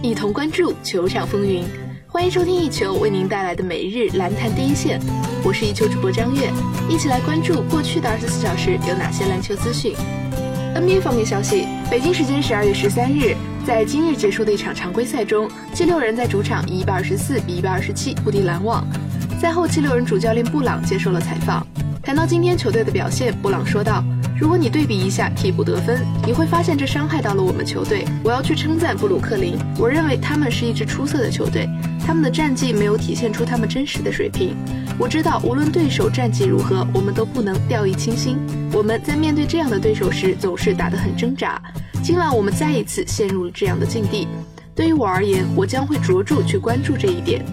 一同关注球场风云。欢迎收听一球为您带来的每日篮坛第一线，我是一球主播张悦，一起来关注过去的二十四小时有哪些篮球资讯。NBA 方面消息，北京时间十二月十三日，在今日结束的一场常规赛中，七六人在主场以一百二十四比一百二十七不敌篮网。赛后，七六人主教练布朗接受了采访，谈到今天球队的表现，布朗说道。如果你对比一下替补得分，你会发现这伤害到了我们球队。我要去称赞布鲁克林，我认为他们是一支出色的球队，他们的战绩没有体现出他们真实的水平。我知道无论对手战绩如何，我们都不能掉以轻心。我们在面对这样的对手时总是打得很挣扎。今晚我们再一次陷入了这样的境地。对于我而言，我将会着重去关注这一点。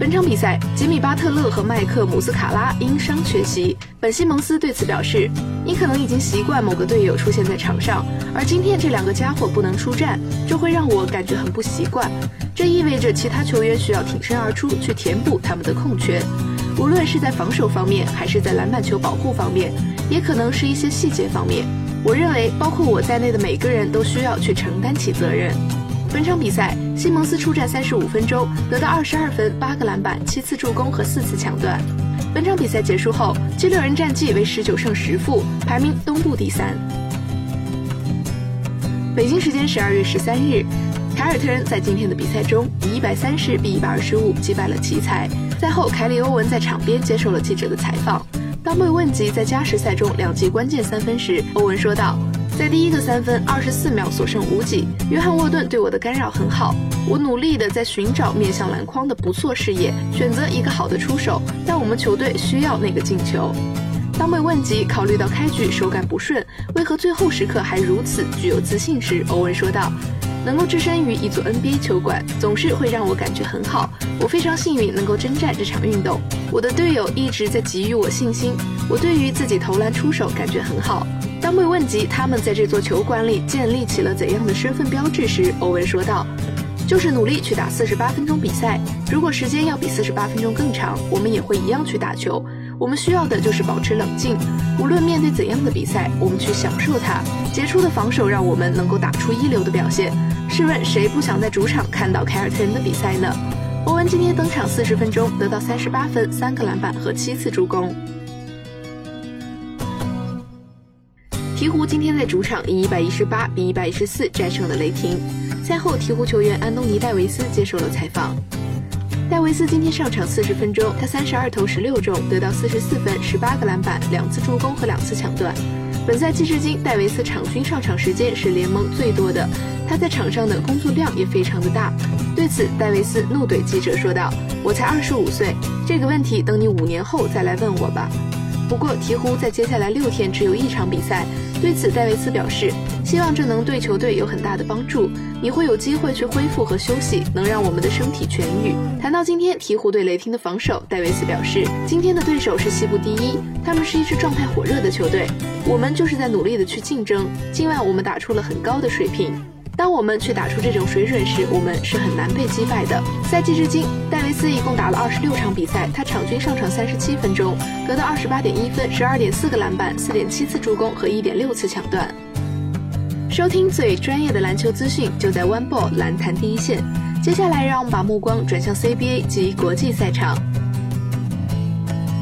本场比赛，吉米·巴特勒和麦克·姆斯卡拉因伤缺席。本·西蒙斯对此表示：“你可能已经习惯某个队友出现在场上，而今天这两个家伙不能出战，这会让我感觉很不习惯。这意味着其他球员需要挺身而出去填补他们的空缺，无论是在防守方面，还是在篮板球保护方面，也可能是一些细节方面。我认为，包括我在内的每个人都需要去承担起责任。”本场比赛，西蒙斯出战三十五分钟，得到二十二分、八个篮板、七次助攻和四次抢断。本场比赛结束后，七六人战绩为十九胜十负，排名东部第三。北京时间十二月十三日，凯尔特人在今天的比赛中以一百三十比一百二十五击败了奇才。赛后，凯里·欧文在场边接受了记者的采访。当被问及在加时赛中两记关键三分时，欧文说道。在第一个三分二十四秒所剩无几，约翰沃顿对我的干扰很好，我努力的在寻找面向篮筐的不错视野，选择一个好的出手，但我们球队需要那个进球。当被问及考虑到开局手感不顺，为何最后时刻还如此具有自信时，欧文说道：“能够置身于一座 NBA 球馆，总是会让我感觉很好。我非常幸运能够征战这场运动，我的队友一直在给予我信心，我对于自己投篮出手感觉很好。”当被问及他们在这座球馆里建立起了怎样的身份标志时，欧文说道：“就是努力去打四十八分钟比赛。如果时间要比四十八分钟更长，我们也会一样去打球。我们需要的就是保持冷静，无论面对怎样的比赛，我们去享受它。杰出的防守让我们能够打出一流的表现。试问谁不想在主场看到凯尔特人的比赛呢？”欧文今天登场四十分钟，得到三十八分、三个篮板和七次助攻。鹈鹕今天在主场以一百一十八比一百一十四战胜了雷霆。赛后，鹈鹕球员安东尼·戴维斯接受了采访。戴维斯今天上场四十分钟，他三十二投十六中，得到四十四分、十八个篮板、两次助攻和两次抢断。本赛季至今，戴维斯场均上场时间是联盟最多的，他在场上的工作量也非常的大。对此，戴维斯怒怼记者说道：“我才二十五岁，这个问题等你五年后再来问我吧。”不过，鹈鹕在接下来六天只有一场比赛。对此，戴维斯表示，希望这能对球队有很大的帮助。你会有机会去恢复和休息，能让我们的身体痊愈。谈到今天鹈鹕对雷霆的防守，戴维斯表示，今天的对手是西部第一，他们是一支状态火热的球队。我们就是在努力的去竞争。今晚我们打出了很高的水平。当我们去打出这种水准时，我们是很难被击败的。赛季至今，戴维斯一共打了二十六场比赛，他场均上场三十七分钟，得到二十八点一分、十二点四个篮板、四点七次助攻和一点六次抢断。收听最专业的篮球资讯，就在 One Ball 篮坛第一线。接下来，让我们把目光转向 CBA 及国际赛场。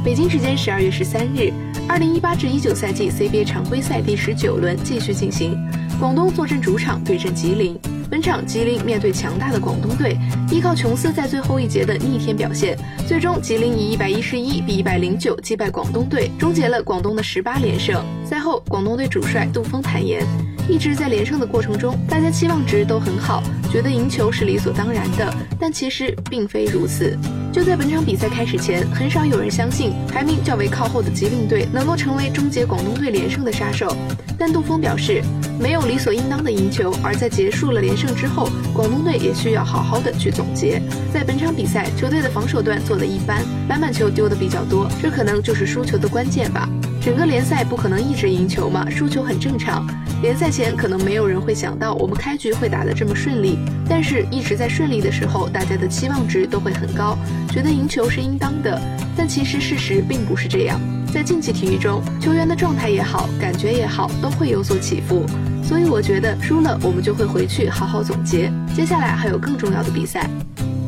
北京时间十二月十三日，二零一八至一九赛季 CBA 常规赛第十九轮继续进行。广东坐镇主场对阵吉林，本场吉林面对强大的广东队，依靠琼斯在最后一节的逆天表现，最终吉林以一百一十一比一百零九击败广东队，终结了广东的十八连胜。赛后，广东队主帅杜峰坦言，一直在连胜的过程中，大家期望值都很好，觉得赢球是理所当然的，但其实并非如此。就在本场比赛开始前，很少有人相信排名较为靠后的吉林队能够成为终结广东队连胜的杀手。但杜峰表示，没有理所应当的赢球，而在结束了连胜之后，广东队也需要好好的去总结。在本场比赛，球队的防守端做的一般，篮板球丢的比较多，这可能就是输球的关键吧。整个联赛不可能一直赢球嘛，输球很正常。联赛前可能没有人会想到我们开局会打得这么顺利，但是一直在顺利的时候，大家的期望值都会很高，觉得赢球是应当的。但其实事实并不是这样，在竞技体育中，球员的状态也好，感觉也好，都会有所起伏。所以我觉得输了，我们就会回去好好总结，接下来还有更重要的比赛。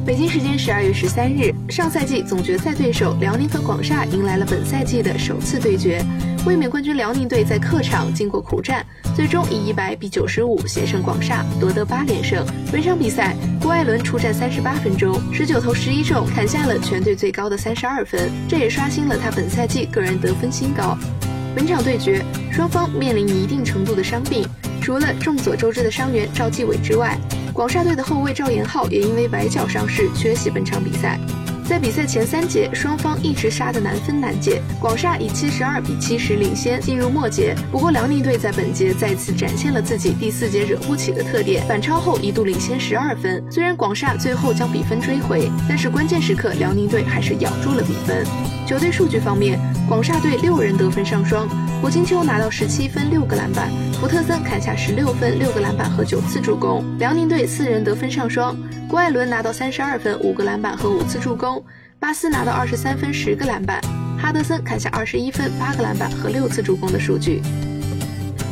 北京时间十二月十三日，上赛季总决赛对手辽宁和广厦迎来了本赛季的首次对决。卫冕冠军辽宁队在客场经过苦战，最终以一百比九十五险胜广厦，夺得八连胜。本场比赛，郭艾伦出战三十八分钟，十九投十一中，砍下了全队最高的三十二分，这也刷新了他本赛季个人得分新高。本场对决，双方面临一定程度的伤病，除了众所周知的伤员赵继伟之外。广厦队的后卫赵延浩也因为崴脚伤势缺席本场比赛。在比赛前三节，双方一直杀得难分难解，广厦以七十二比七十领先进入末节。不过辽宁队在本节再次展现了自己第四节惹不起的特点，反超后一度领先十二分。虽然广厦最后将比分追回，但是关键时刻辽宁队还是咬住了比分。球队数据方面，广厦队六人得分上双，胡金秋拿到十七分六个篮板，福特森砍下十六分六个篮板和九次助攻。辽宁队四人得分上双。郭艾伦拿到三十二分、五个篮板和五次助攻，巴斯拿到二十三分、十个篮板，哈德森砍下二十一分、八个篮板和六次助攻的数据。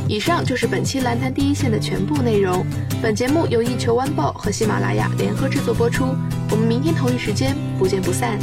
以上就是本期篮坛第一线的全部内容。本节目由一球晚报和喜马拉雅联合制作播出。我们明天同一时间不见不散。